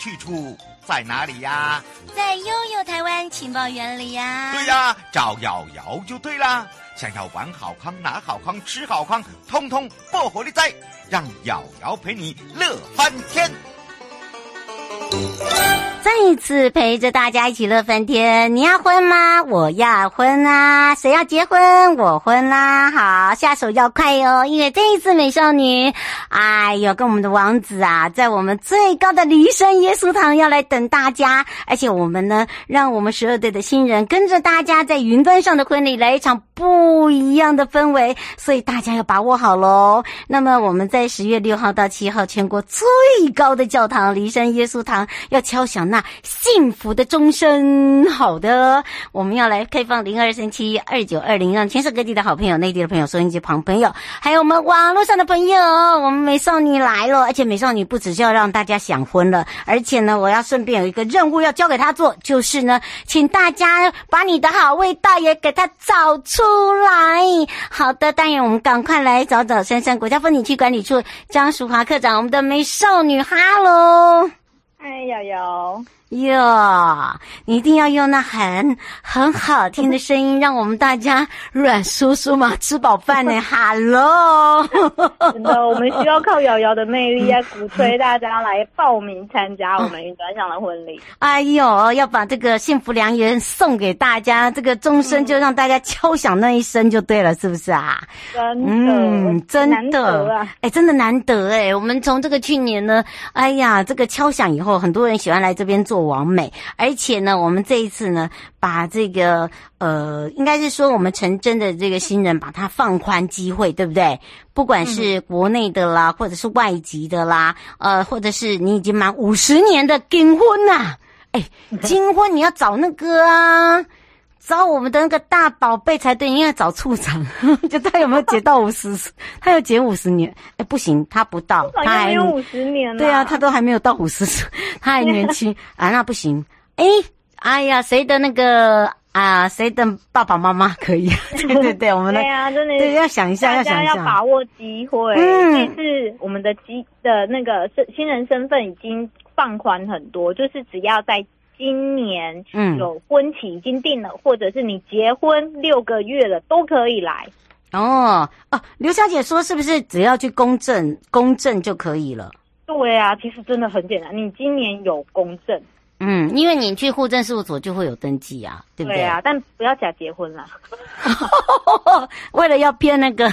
去处在哪里呀？在悠悠台湾情报园里呀。对呀，找瑶瑶就对啦。想要玩好康、拿好康、吃好康，通通不火力哉，让瑶瑶陪你乐翻天。再一次陪着大家一起乐翻天，你要婚吗？我要婚啊！谁要结婚？我婚啦！好，下手要快哟，因为这一次美少女，哎呦，跟我们的王子啊，在我们最高的离山耶稣堂要来等大家，而且我们呢，让我们十二队的新人跟着大家在云端上的婚礼来一场不一样的氛围，所以大家要把握好喽。那么我们在十月六号到七号，全国最高的教堂离山耶稣堂要敲响。那幸福的钟声，好的，我们要来开放零二三七二九二零，让全省各地的好朋友、内地的朋友、收音机旁朋友，还有我们网络上的朋友，我们美少女来了，而且美少女不只是要让大家想婚了，而且呢，我要顺便有一个任务要交给她做，就是呢，请大家把你的好味道也给她找出出来。好的，当然我们赶快来找找珊珊国家风景区管理处张淑华科长，我们的美少女，哈喽。嗨，瑶瑶。哟，你一定要用那很很好听的声音，让我们大家软酥酥嘛，吃饱饭呢。哈喽，真的，我们需要靠瑶瑶的魅力来鼓吹大家来报名参加我们云端上的婚礼。哎呦，要把这个幸福良缘送给大家，这个钟声就让大家敲响那一声就对了，是不是啊？真的，嗯，真的，哎，真的难得哎。我们从这个去年呢，哎呀，这个敲响以后，很多人喜欢来这边做。完美，而且呢，我们这一次呢，把这个呃，应该是说我们成真的这个新人，把它放宽机会，对不对？不管是国内的啦，或者是外籍的啦，呃，或者是你已经满五十年的金婚呐、啊，哎，金婚你要找那个啊。找我们的那个大宝贝才对，应该找处长，就他有没有结到五十？他有结五十年？哎，不行，他不到，他还没有五十年。对啊，他都还没有到五十岁，他还年轻 啊，那不行。哎，哎呀，谁的那个啊？谁的爸爸妈妈可以？对对对，我们的对啊，真的对，要想一下，要想一下，要把握机会。嗯，这次我们的机的那个身新人身份已经放宽很多，就是只要在。今年嗯有婚期已经定了，嗯、或者是你结婚六个月了都可以来哦哦。刘小姐说是不是只要去公证公证就可以了？对啊，其实真的很简单，你今年有公证。嗯，因为你去户政事务所就会有登记啊，对不对？对啊，但不要假结婚啦。为了要骗那个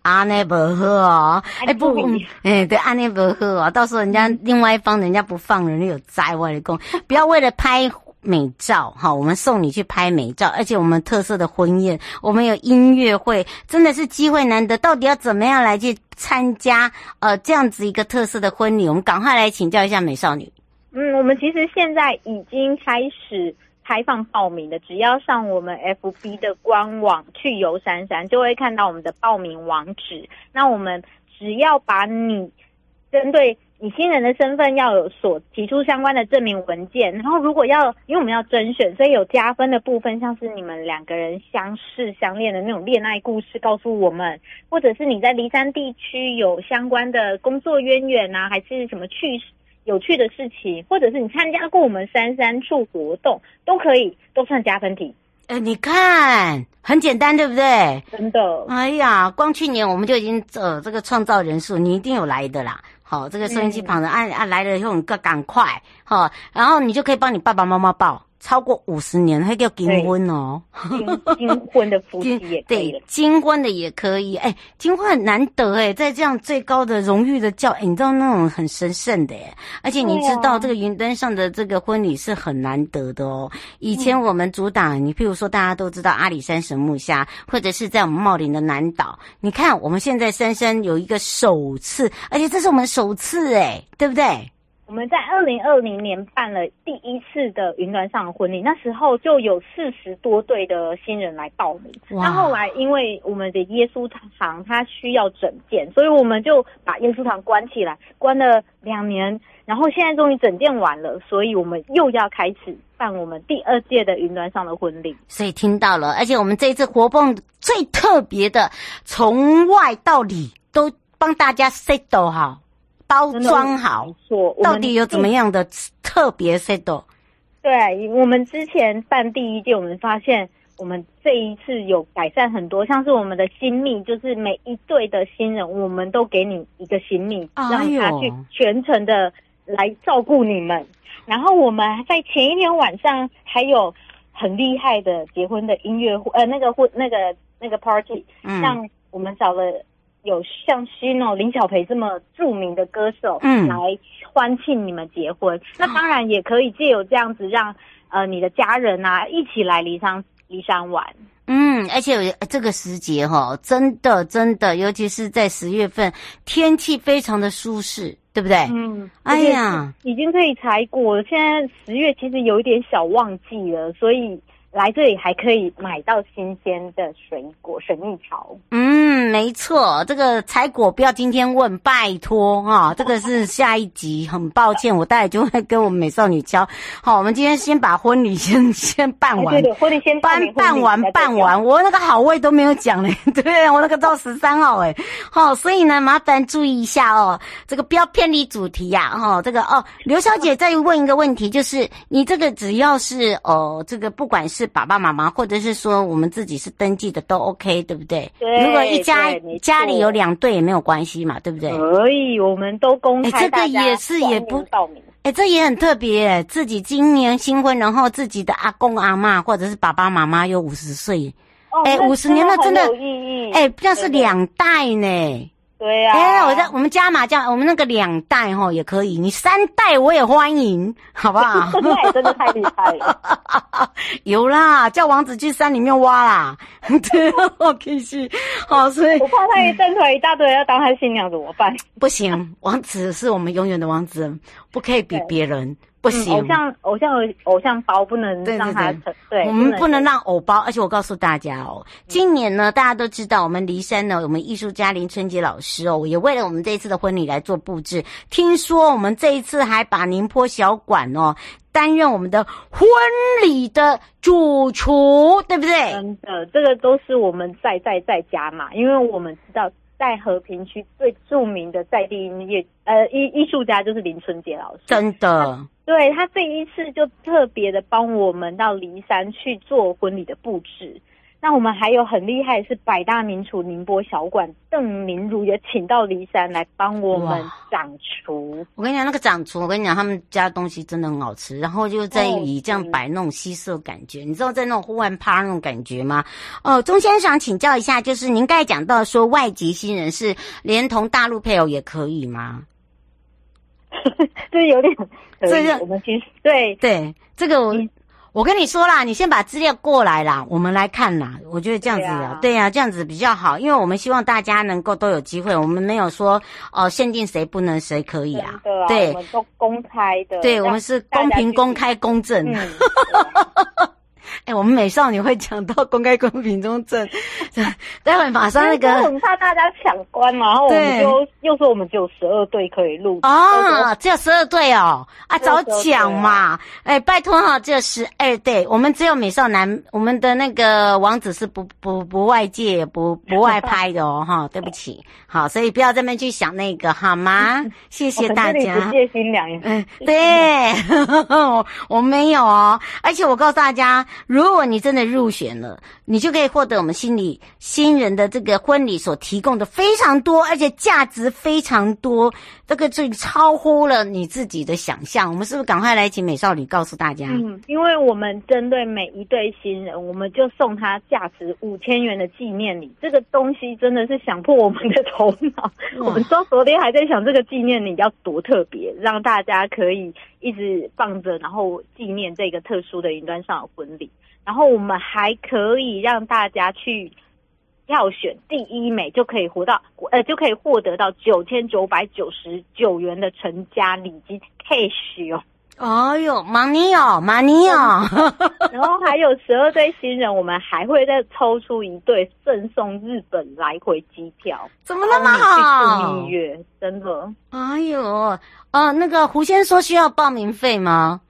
阿内伯赫哦，哎不，哎对阿内伯赫哦，到时候人家另外一方人家不放人，有灾外的工，不要为了拍美照哈，我们送你去拍美照，而且我们特色的婚宴，我们有音乐会，真的是机会难得。到底要怎么样来去参加呃这样子一个特色的婚礼？我们赶快来请教一下美少女。嗯，我们其实现在已经开始开放报名的，只要上我们 FB 的官网去游山山，就会看到我们的报名网址。那我们只要把你针对你新人的身份要有所提出相关的证明文件，然后如果要，因为我们要甄选，所以有加分的部分，像是你们两个人相识相恋的那种恋爱故事，告诉我们，或者是你在离山地区有相关的工作渊源啊，还是什么趣事。有趣的事情，或者是你参加过我们三三处活动，都可以，都算加分题。哎、欸，你看，很简单，对不对？真的。哎呀，光去年我们就已经呃这个创造人数，你一定有来的啦。好，这个收音机旁的按按来了以后，你赶赶快，好，然后你就可以帮你爸爸妈妈报。超过五十年，还叫金婚哦，金金婚的夫妻也 可以对，金婚的也可以。哎，金婚很难得哎，在这样最高的荣誉的教，哎，你知道那种很神圣的哎，而且你知道这个云端上的这个婚礼是很难得的哦。以前我们主打，你譬如说大家都知道阿里山神木下，或者是在我们茂林的南岛，你看我们现在深深有一个首次，而且这是我们首次哎，对不对？我们在二零二零年办了第一次的云端上的婚礼，那时候就有四十多对的新人来报名。那后来因为我们的耶稣堂它需要整建，所以我们就把耶稣堂关起来，关了两年。然后现在终于整建完了，所以我们又要开始办我们第二届的云端上的婚礼。所以听到了，而且我们这一次活动最特别的，从外到里都帮大家 set 好。包装好，到底有怎么样的特别 set？对，我们之前办第一届，我们发现我们这一次有改善很多，像是我们的新密，就是每一对的新人，我们都给你一个新秘，让他去全程的来照顾你们。然后我们在前一天晚上还有很厉害的结婚的音乐会，呃，那个婚那个那个 party，嗯像我们找了。有像徐诺、林小培这么著名的歌手，嗯，来欢庆你们结婚。嗯、那当然也可以借由这样子让，让呃你的家人啊一起来离山离山玩。嗯，而且这个时节哈，真的真的，尤其是在十月份，天气非常的舒适，对不对？嗯，哎呀，已经可以采果了。现在十月其实有一点小旺季了，所以。来这里还可以买到新鲜的水果、水蜜桃。嗯，没错，这个采果不要今天问，拜托哈、哦，这个是下一集。很抱歉，我待会就会跟我们美少女交。好，我们今天先把婚礼先先办完，对对，婚礼先办办完办完。我那个好位都没有讲嘞，对我那个到十三号哎。好，所以呢，麻烦注意一下哦，这个不要偏离主题呀、啊。哈，这个哦，刘小姐再问一个问题，就是你这个只要是哦，这个不管是。爸爸妈妈，或者是说我们自己是登记的都 OK，对不对？对。如果一家家里有两对也没有关系嘛，对不对？可以，我们都公开。哎，这个也是也不报名。哎，这也很特别，自己今年新婚，然后自己的阿公阿妈或者是爸爸妈妈有五十岁，哎、哦，五十年了，真的有意义。哎，那是两代呢。对呀、啊，哎，我在我们加码加，我们那个两代齁也可以，你三代我也欢迎，好不好？三代真的太厉害了，有啦，叫王子去山里面挖啦，对，好开心，好，所以我怕他一站出来一大堆要当他新娘怎么办？不行，王子是我们永远的王子，不可以比别人。不行，偶像偶像偶像包不能让他成，对，我们不能让偶包。而且我告诉大家哦，今年呢，大家都知道我们黎山呢，我们艺术家林春杰老师哦，也为了我们这一次的婚礼来做布置。听说我们这一次还把宁波小馆哦担任我们的婚礼的主厨，对不对？真的，这个都是我们在在在家嘛，因为我们知道。在和平区最著名的在地音乐呃艺艺术家就是林春杰老师，真的，他对他这一次就特别的帮我们到骊山去做婚礼的布置。那我们还有很厉害，是百大名厨宁波小馆邓明如也请到骊山来帮我们掌厨。我跟你讲，那个掌厨，我跟你讲，他们家东西真的很好吃。然后就在以这样摆那种西式感觉，你知道在那种户外趴那种感觉吗？哦，钟先生请教一下，就是您刚才讲到说外籍新人是连同大陆配偶也可以吗？这有点，这个我们其实对对这个我。我跟你说啦，你先把资料过来啦，我们来看啦。我觉得这样子啊，对呀、啊，这样子比较好，因为我们希望大家能够都有机会，我们没有说哦、呃、限定谁不能谁可以啊。对，对，我们都公开的。对，我们是公平、公开、公正。嗯 哎、欸，我们美少女会讲到公开、公平、公正，待会马上那个，很怕大家抢关嘛，然后我们就又说我们只有十二队可以录哦，只有十二队哦，啊，早讲嘛，哎、欸，拜托哈，只有十二队，我们只有美少男，我们的那个王子是不不不外界不不外拍的哦，哈，对不起，好，所以不要这么去想那个好吗？谢谢大家。不借新娘，嗯，对，我我没有哦，而且我告诉大家。如如果你真的入选了，你就可以获得我们心里新人的这个婚礼所提供的非常多，而且价值非常多，这个最超乎了你自己的想象。我们是不是赶快来请美少女告诉大家？嗯，因为我们针对每一对新人，我们就送他价值五千元的纪念礼。这个东西真的是想破我们的头脑。我们说昨天还在想这个纪念礼要多特别，让大家可以。一直放着，然后纪念这个特殊的云端上的婚礼。然后我们还可以让大家去票选第一美，就可以活到呃，就可以获得到九千九百九十九元的成家礼金 cash 哦。哎呦，money 哦，money 哦。然后还有十二对新人，我们还会再抽出一对赠送日本来回机票。怎么那么好？蜜月，真的。哎呦。呃，那个胡先生说需要报名费吗？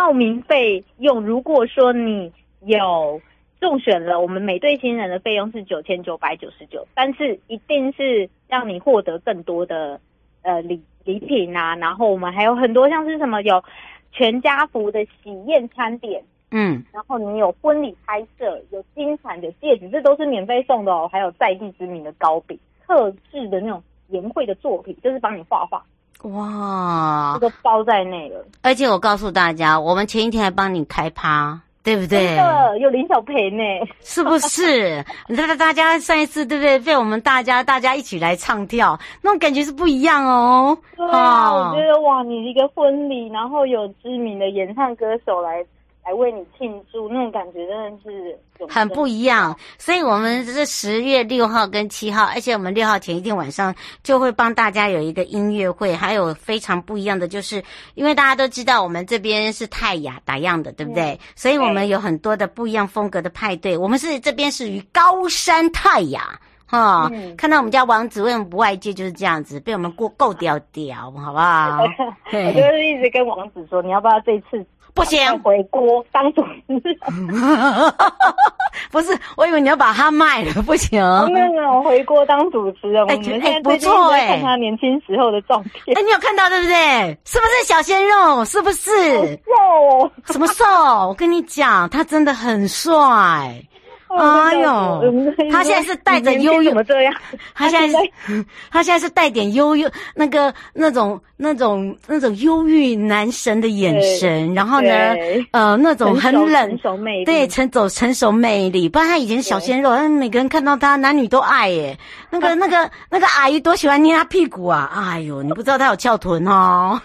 报名费用，如果说你有中选了，我们每对新人的费用是九千九百九十九，但是一定是让你获得更多的呃礼礼品啊，然后我们还有很多像是什么有全家福的喜宴餐点，嗯，然后你有婚礼拍摄，有金产的戒指，这都是免费送的哦，还有在地知名的糕饼，特制的那种颜绘的作品，就是帮你画画。哇，这个包在内了。而且我告诉大家，我们前一天还帮你开趴，对不对？有林小培呢，是不是？你看大家上一次对不对？被我们大家大家一起来唱跳，那种感觉是不一样哦。对啊，哦、我觉得哇，你一个婚礼，然后有知名的演唱歌手来。来为你庆祝，那种感觉真的是很不一样。所以，我们是十月六号跟七号，而且我们六号前一天晚上就会帮大家有一个音乐会，还有非常不一样的，就是因为大家都知道我们这边是泰雅打样的，对不对？嗯、所以我们有很多的不一样风格的派对。我们是这边属于高山泰雅，哈、嗯，看到我们家王子为什么不外借就是这样子，被我们过够屌屌，好不好？我就是一直跟王子说，你要不要这次？不行，回锅当主持人。不是，我以为你要把它卖了，不行。没有没有，回锅当主持人。哎哎，不错哎，看他年轻时候的照片。哎，你有看到对不对？是不是小鲜肉？是不是？瘦哦。什么瘦？我跟你讲，他真的很帅。哎呦，他现在是带着悠悠，这样？他现在是，他现在是带点忧郁，那个那种那种那种忧郁男神的眼神，然后呢，呃，那种很冷，对，成走成熟魅力。不然他以前是小鲜肉，但每个人看到他，男女都爱耶。那个那个那个阿姨多喜欢捏他屁股啊！哎呦，你不知道他有翘臀哦。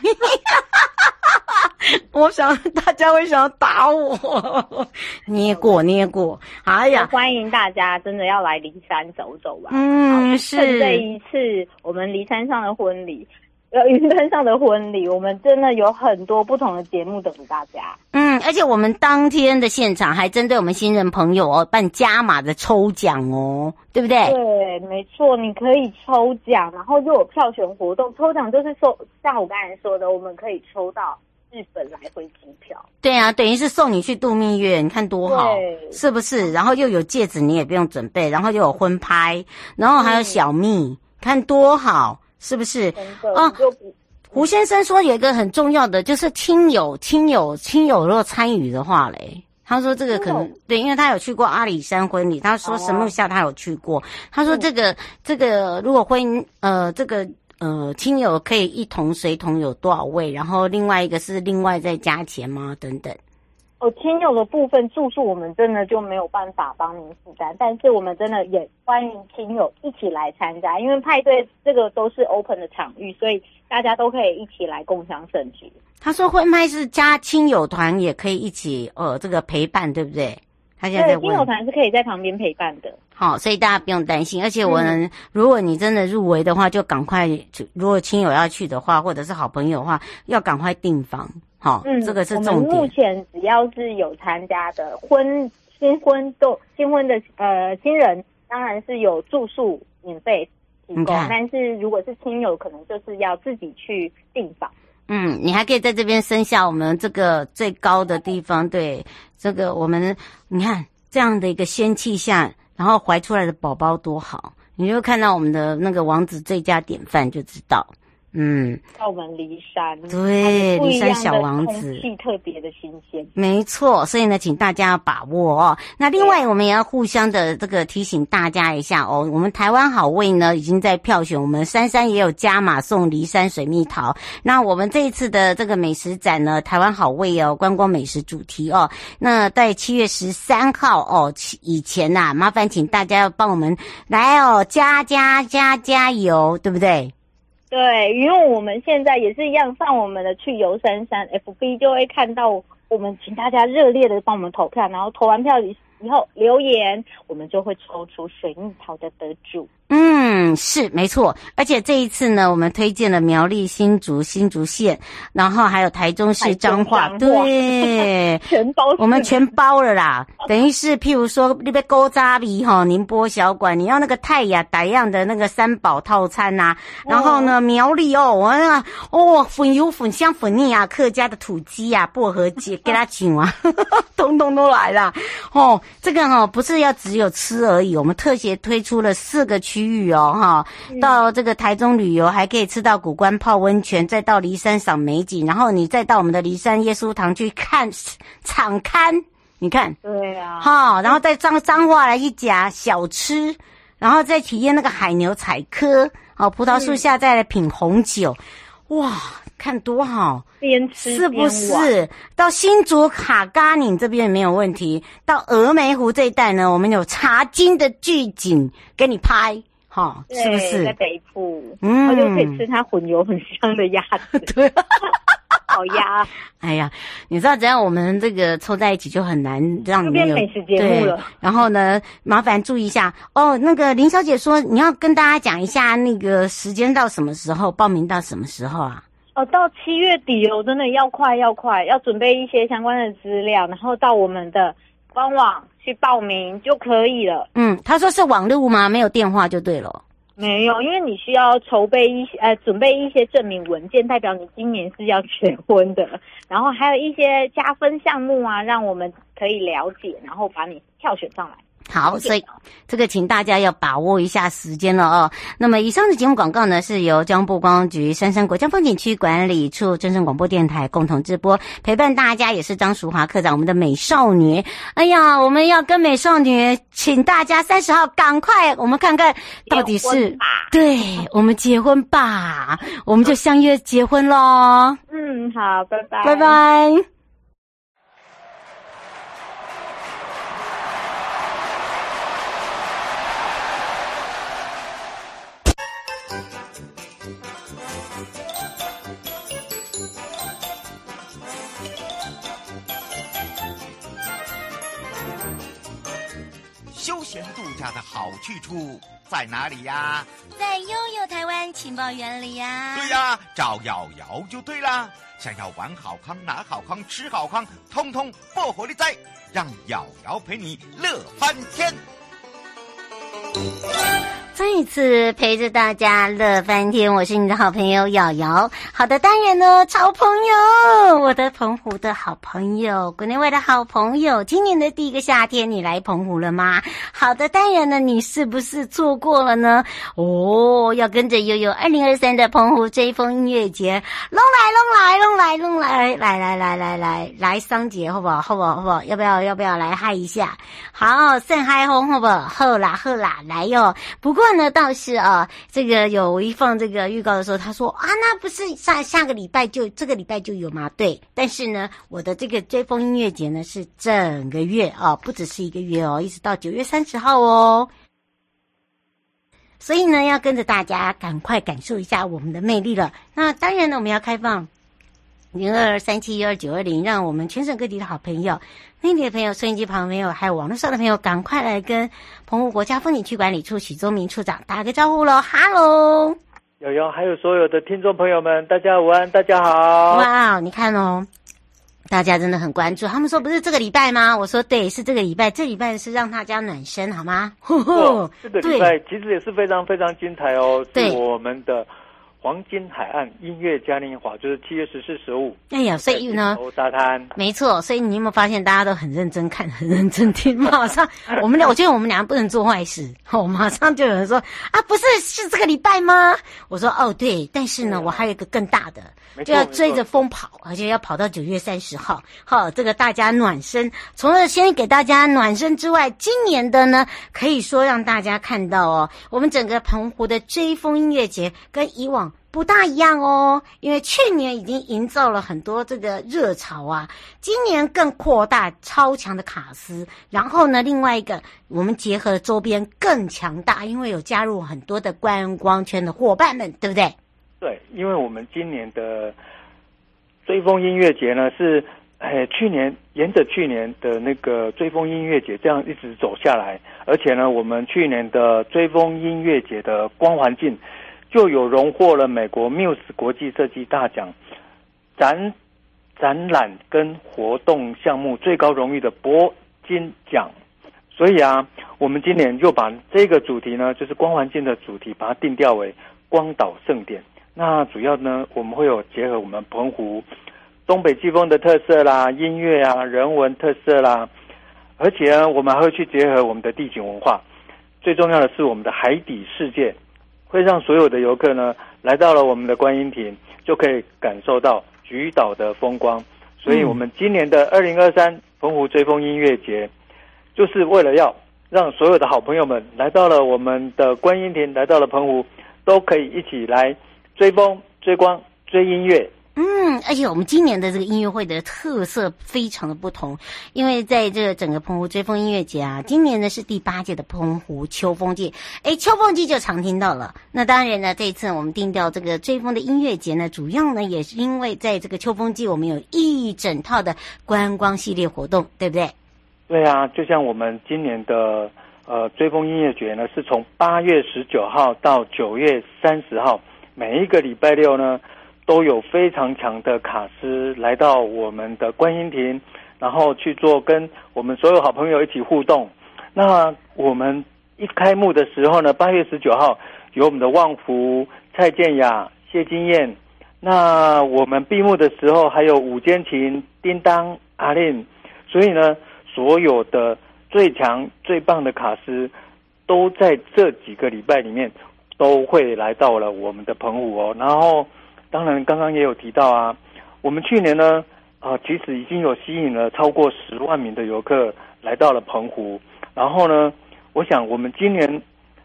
我想大家会想要打我，捏过捏过，哎呀，欢迎大家真的要来梨山走走吧。嗯，是这一次我们梨山上的婚礼，呃，云端上的婚礼，我们真的有很多不同的节目等着大家。嗯，而且我们当天的现场还针对我们新人朋友哦办加码的抽奖哦，对不对？对，没错，你可以抽奖，然后就有票选活动，抽奖就是说像我刚才说的，我们可以抽到。日本来回机票，对啊，等于是送你去度蜜月，你看多好，是不是？然后又有戒指，你也不用准备，然后又有婚拍，然后还有小蜜，嗯、看多好，是不是？啊，胡先生说有一个很重要的，就是亲友、亲友、亲友如果参与的话嘞，他说这个可能、嗯、对，因为他有去过阿里山婚礼，他说神木下他有去过，他说这个、嗯、这个如果婚呃这个。呃，亲友可以一同随同有多少位？然后另外一个是另外再加钱吗？等等。哦，亲友的部分住宿我们真的就没有办法帮您负担，但是我们真的也欢迎亲友一起来参加，因为派对这个都是 open 的场域，所以大家都可以一起来共享盛举。他说婚派是加亲友团也可以一起，呃，这个陪伴对不对？他现在在问。亲友团是可以在旁边陪伴的。好，所以大家不用担心。而且我们，如果你真的入围的话，就赶快就，如果亲友要去的话，或者是好朋友的话，要赶快订房。好，嗯，这个是重点。目前只要是有参加的婚新婚都新婚的呃新人，当然是有住宿免费提供。但是如果是亲友，可能就是要自己去订房。嗯，你还可以在这边生下我们这个最高的地方。对，这个我们你看这样的一个仙气下。然后怀出来的宝宝多好，你就看到我们的那个王子最佳典范就知道。嗯，澳门骊山，对，骊山小王子，空气特别的新鲜，没错。所以呢，请大家要把握哦。那另外，我们也要互相的这个提醒大家一下哦。我们台湾好味呢，已经在票选，我们珊珊也有加码送骊山水蜜桃。那我们这一次的这个美食展呢，台湾好味哦，观光美食主题哦。那在七月十三号哦以前呐、啊，麻烦请大家要帮我们来哦，加加加加油，对不对？对，因为我们现在也是一样，上我们的去游山山 FB 就会看到我们，请大家热烈的帮我们投票，然后投完票以以后留言，我们就会抽出水蜜桃的得主。嗯，是没错，而且这一次呢，我们推荐了苗栗新竹新竹县，然后还有台中市彰化，对，全包，我们全包了啦。等于是，譬如说那边勾扎比哈宁波小馆，你要那个泰雅打样的那个三宝套餐呐、啊，然后呢苗栗哦，我那个哦粉油粉香粉腻啊，客家的土鸡啊，薄荷鸡给他请啊，通通都来了哦。这个哈、哦、不是要只有吃而已，我们特别推出了四个区。区域哦，哈，到这个台中旅游还可以吃到古关泡温泉，再到骊山赏美景，然后你再到我们的骊山耶稣堂去看场刊，你看，对啊，哈，然后再彰彰化来一家小吃，然后再体验那个海牛采科，哦，葡萄树下再来品红酒，哇，看多好，边吃是不是？到新竹卡嘎岭这边没有问题，到峨眉湖这一带呢，我们有茶金的巨景给你拍。好，是不是在北部？嗯，我就可以吃它混油很香的鸭子。对，好鸭。哎呀，你知道，只要我们这个凑在一起，就很难让你们有美食节目了。然后呢，麻烦注意一下哦。那个林小姐说，你要跟大家讲一下那个时间到什么时候，报名到什么时候啊？哦，到七月底哦，真的要快要快，要准备一些相关的资料，然后到我们的官网。去报名就可以了。嗯，他说是网路吗？没有电话就对了。没有，因为你需要筹备一些呃，准备一些证明文件，代表你今年是要结婚的。然后还有一些加分项目啊，让我们可以了解，然后把你票选上来。好，所以这个请大家要把握一下时间了哦。那么以上的节目广告呢，是由交通部观光局珊珊国家风景区管理处、真声广播电台共同直播，陪伴大家也是张淑华科长，我们的美少女。哎呀，我们要跟美少女，请大家三十号赶快，我们看看到底是对，我们结婚吧，我们就相约结婚喽。嗯，好，拜拜，拜拜。的好去处在哪里呀？在悠悠台湾情报园里呀。对呀，找瑶瑶就对啦。想要玩好康、拿好康、吃好康，通通不活力在，让瑶瑶陪你乐翻天。再一次陪着大家乐翻天，我是你的好朋友瑶瑶。好的，当然呢，超朋友，我的澎湖的好朋友，国内外的好朋友。今年的第一个夏天，你来澎湖了吗？好的，当然呢，你是不是错过了呢？哦，要跟着悠悠二零二三的澎湖追风音乐节，龙来龙来龙来龙来，来来来来来来桑节，好不好？好不好？好不好？要不要？要不要来嗨一下？好，盛嗨红，好不好？好啦好啦，来哟。不过。呢倒是啊，这个有一放这个预告的时候，他说啊，那不是下下个礼拜就这个礼拜就有吗？对，但是呢，我的这个追风音乐节呢是整个月啊，不只是一个月哦，一直到九月三十号哦。所以呢，要跟着大家赶快感受一下我们的魅力了。那当然呢，我们要开放。零二三七一二九二零，让我们全省各地的好朋友、内地的朋友、收音机旁的朋友，还有网络上的朋友，赶快来跟澎湖国家风景区管理处许宗明处长打个招呼喽！哈喽，瑶瑶，还有所有的听众朋友们，大家午安，大家好！哇，你看哦，大家真的很关注。他们说不是这个礼拜吗？我说对，是这个礼拜。这礼拜是让大家暖身，好吗？哦，这个礼拜其实也是非常非常精彩哦，对是我们的。黄金海岸音乐嘉年华，就是七月十四、十五。哎呀，所以呢，沙滩，没错。所以你有没有发现，大家都很认真看，很认真听？马上，我们俩，我觉得我们俩不能做坏事。哦，马上就有人说啊，不是，是这个礼拜吗？我说哦，对。但是呢，我还有一个更大的，就要追着风跑，而且要跑到九月三十号。好，这个大家暖身。除了先给大家暖身之外，今年的呢，可以说让大家看到哦，我们整个澎湖的追风音乐节跟以往。不大一样哦，因为去年已经营造了很多这个热潮啊，今年更扩大超强的卡司，然后呢，另外一个我们结合周边更强大，因为有加入很多的观光圈的伙伴们，对不对？对，因为我们今年的追风音乐节呢是，哎，去年沿着去年的那个追风音乐节这样一直走下来，而且呢，我们去年的追风音乐节的光环境。就有荣获了美国 Muse 国际设计大奖展展览跟活动项目最高荣誉的铂金奖，所以啊，我们今年就把这个主题呢，就是光环境的主题，把它定调为光岛盛典。那主要呢，我们会有结合我们澎湖东北季风的特色啦，音乐啊，人文特色啦，而且呢，我们还会去结合我们的地景文化，最重要的是我们的海底世界。会让所有的游客呢，来到了我们的观音亭，就可以感受到菊岛的风光。所以，我们今年的二零二三澎湖追风音乐节，就是为了要让所有的好朋友们来到了我们的观音亭，来到了澎湖，都可以一起来追风、追光、追音乐。嗯，而且我们今年的这个音乐会的特色非常的不同，因为在这个整个澎湖追风音乐节啊，今年呢是第八届的澎湖秋风季，诶，秋风季就常听到了。那当然呢，这一次我们定调这个追风的音乐节呢，主要呢也是因为在这个秋风季，我们有一整套的观光系列活动，对不对？对啊，就像我们今年的呃追风音乐节呢，是从八月十九号到九月三十号，每一个礼拜六呢。都有非常强的卡司来到我们的观音亭，然后去做跟我们所有好朋友一起互动。那我们一开幕的时候呢，八月十九号有我们的旺福、蔡健雅、谢金燕。那我们闭幕的时候还有五间琴、叮当、阿令。所以呢，所有的最强最棒的卡司都在这几个礼拜里面都会来到了我们的澎湖哦，然后。当然，刚刚也有提到啊，我们去年呢，啊，其实已经有吸引了超过十万名的游客来到了澎湖。然后呢，我想我们今年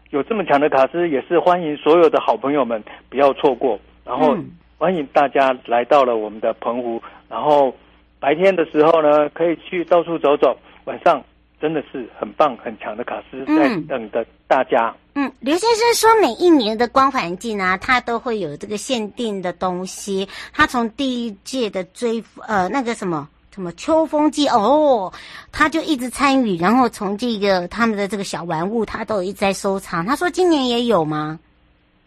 有这么强的卡司，也是欢迎所有的好朋友们不要错过。然后欢迎大家来到了我们的澎湖。然后白天的时候呢，可以去到处走走，晚上。真的是很棒很强的卡司在等着大家。嗯，刘先生说，每一年的光环境啊，它都会有这个限定的东西。他从第一届的追呃那个什么什么秋风季哦，他就一直参与，然后从这个他们的这个小玩物，他都一直在收藏。他说今年也有吗？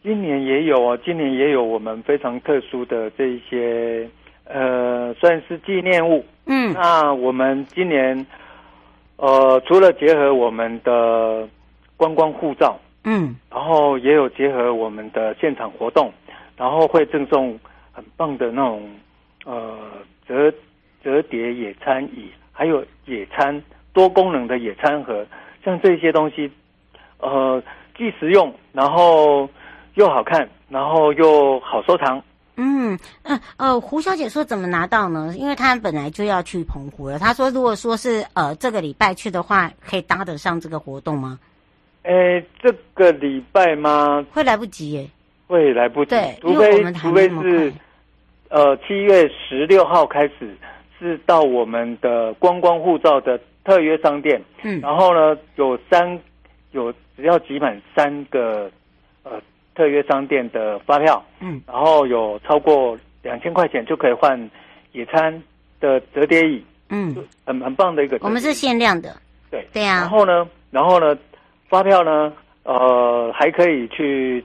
今年也有啊，今年也有我们非常特殊的这一些呃，算是纪念物。嗯，那我们今年。呃，除了结合我们的观光护照，嗯，然后也有结合我们的现场活动，然后会赠送很棒的那种呃折折叠野餐椅，还有野餐多功能的野餐盒，像这些东西，呃，既实用，然后又好看，然后又好收藏。嗯嗯呃，胡小姐说怎么拿到呢？因为她本来就要去澎湖了。她说，如果说是呃这个礼拜去的话，可以搭得上这个活动吗？诶，这个礼拜吗？会来不及耶。会来不及。对，除非除非是呃七月十六号开始是到我们的观光护照的特约商店。嗯。然后呢，有三有只要集满三个呃。特约商店的发票，嗯，然后有超过两千块钱就可以换野餐的折叠椅，嗯，很很棒的一个。我们是限量的，对。对啊。然后呢，然后呢，发票呢，呃，还可以去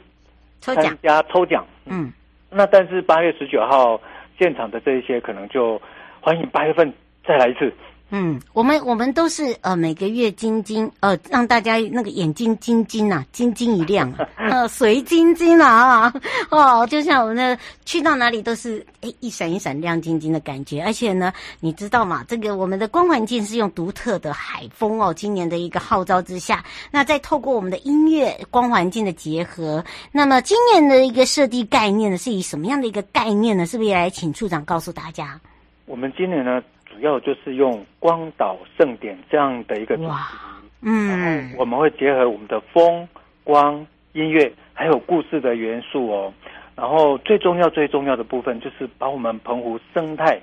抽奖。加抽奖，嗯。那但是八月十九号现场的这一些可能就欢迎八月份再来一次，嗯，我们我们都是呃每个月晶晶呃让大家那个眼睛晶晶啊，晶晶一亮啊，呃随晶晶啊 哦，就像我们的去到哪里都是诶一闪一闪亮晶晶的感觉，而且呢，你知道吗？这个我们的光环境是用独特的海风哦，今年的一个号召之下，那再透过我们的音乐光环境的结合，那么今年的一个设计概念呢，是以什么样的一个概念呢？是不是也来请处长告诉大家？我们今年呢？主要就是用光岛盛典这样的一个主题，嗯，然后我们会结合我们的风、光、音乐，还有故事的元素哦。然后最重要、最重要的部分就是把我们澎湖生态，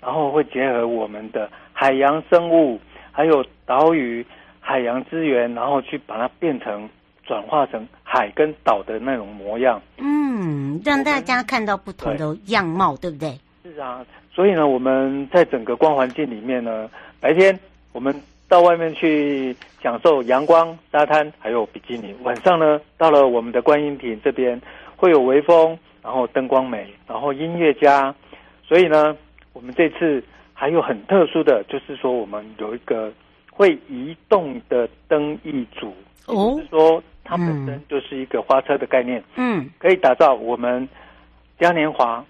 然后会结合我们的海洋生物，还有岛屿、海洋资源，然后去把它变成转化成海跟岛的那种模样。嗯，让大家看到不同的样貌，对不对？是啊。所以呢，我们在整个光环境里面呢，白天我们到外面去享受阳光、沙滩，还有比基尼；晚上呢，到了我们的观音亭这边，会有微风，然后灯光美，然后音乐家。所以呢，我们这次还有很特殊的，就是说我们有一个会移动的灯一组，哦，就是说它本身就是一个花车的概念，嗯，可以打造我们嘉年华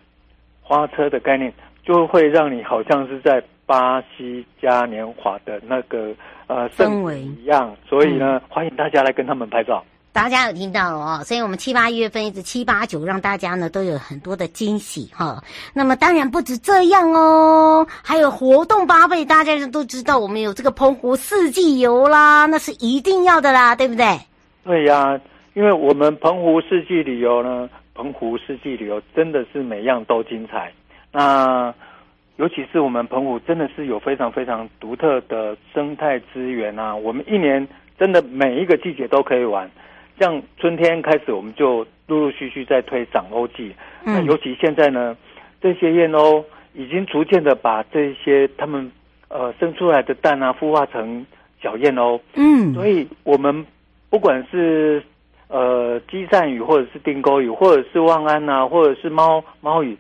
花车的概念。就会让你好像是在巴西嘉年华的那个呃氛围一样，所以呢，嗯、欢迎大家来跟他们拍照。大家有听到哦，所以我们七八月份一直七八九，让大家呢都有很多的惊喜哈。那么当然不止这样哦，还有活动八倍，大家都知道我们有这个澎湖四季游啦，那是一定要的啦，对不对？对呀，因为我们澎湖四季旅游呢，澎湖四季旅游真的是每样都精彩。那尤其是我们澎湖，真的是有非常非常独特的生态资源啊！我们一年真的每一个季节都可以玩，像春天开始，我们就陆陆续续在推长鸥季。嗯。那尤其现在呢，这些燕鸥已经逐渐的把这些它们呃生出来的蛋啊孵化成小燕鸥。嗯。所以我们不管是呃鸡鳝鱼，或者是钉钩鱼，或者是望安啊，或者是猫猫鱼。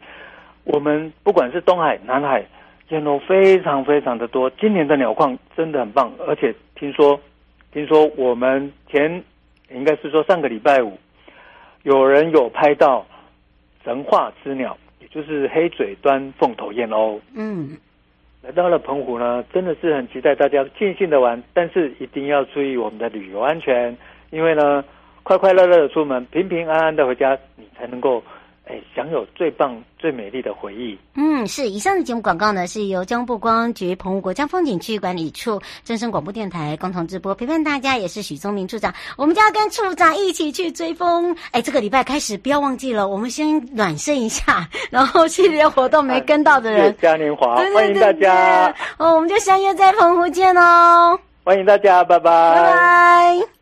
我们不管是东海、南海，燕鸥非常非常的多。今年的鸟况真的很棒，而且听说，听说我们前应该是说上个礼拜五，有人有拍到神话之鸟，也就是黑嘴端凤头燕鸥。嗯，来到了澎湖呢，真的是很期待大家尽兴的玩，但是一定要注意我们的旅游安全，因为呢，快快乐乐的出门，平平安安的回家，你才能够。哎，享有最棒、最美丽的回忆。嗯，是。以上的节目广告呢，是由交通部观光局澎湖国家风景区管理处、真声广播电台共同直播，陪伴大家也是许宗明处长。我们就要跟处长一起去追风。哎，这个礼拜开始，不要忘记了，我们先暖身一下，然后系列活动没跟到的人，嘉年华，欢迎大家。哦，我们就相约在澎湖见哦。欢迎大家，拜拜，拜拜。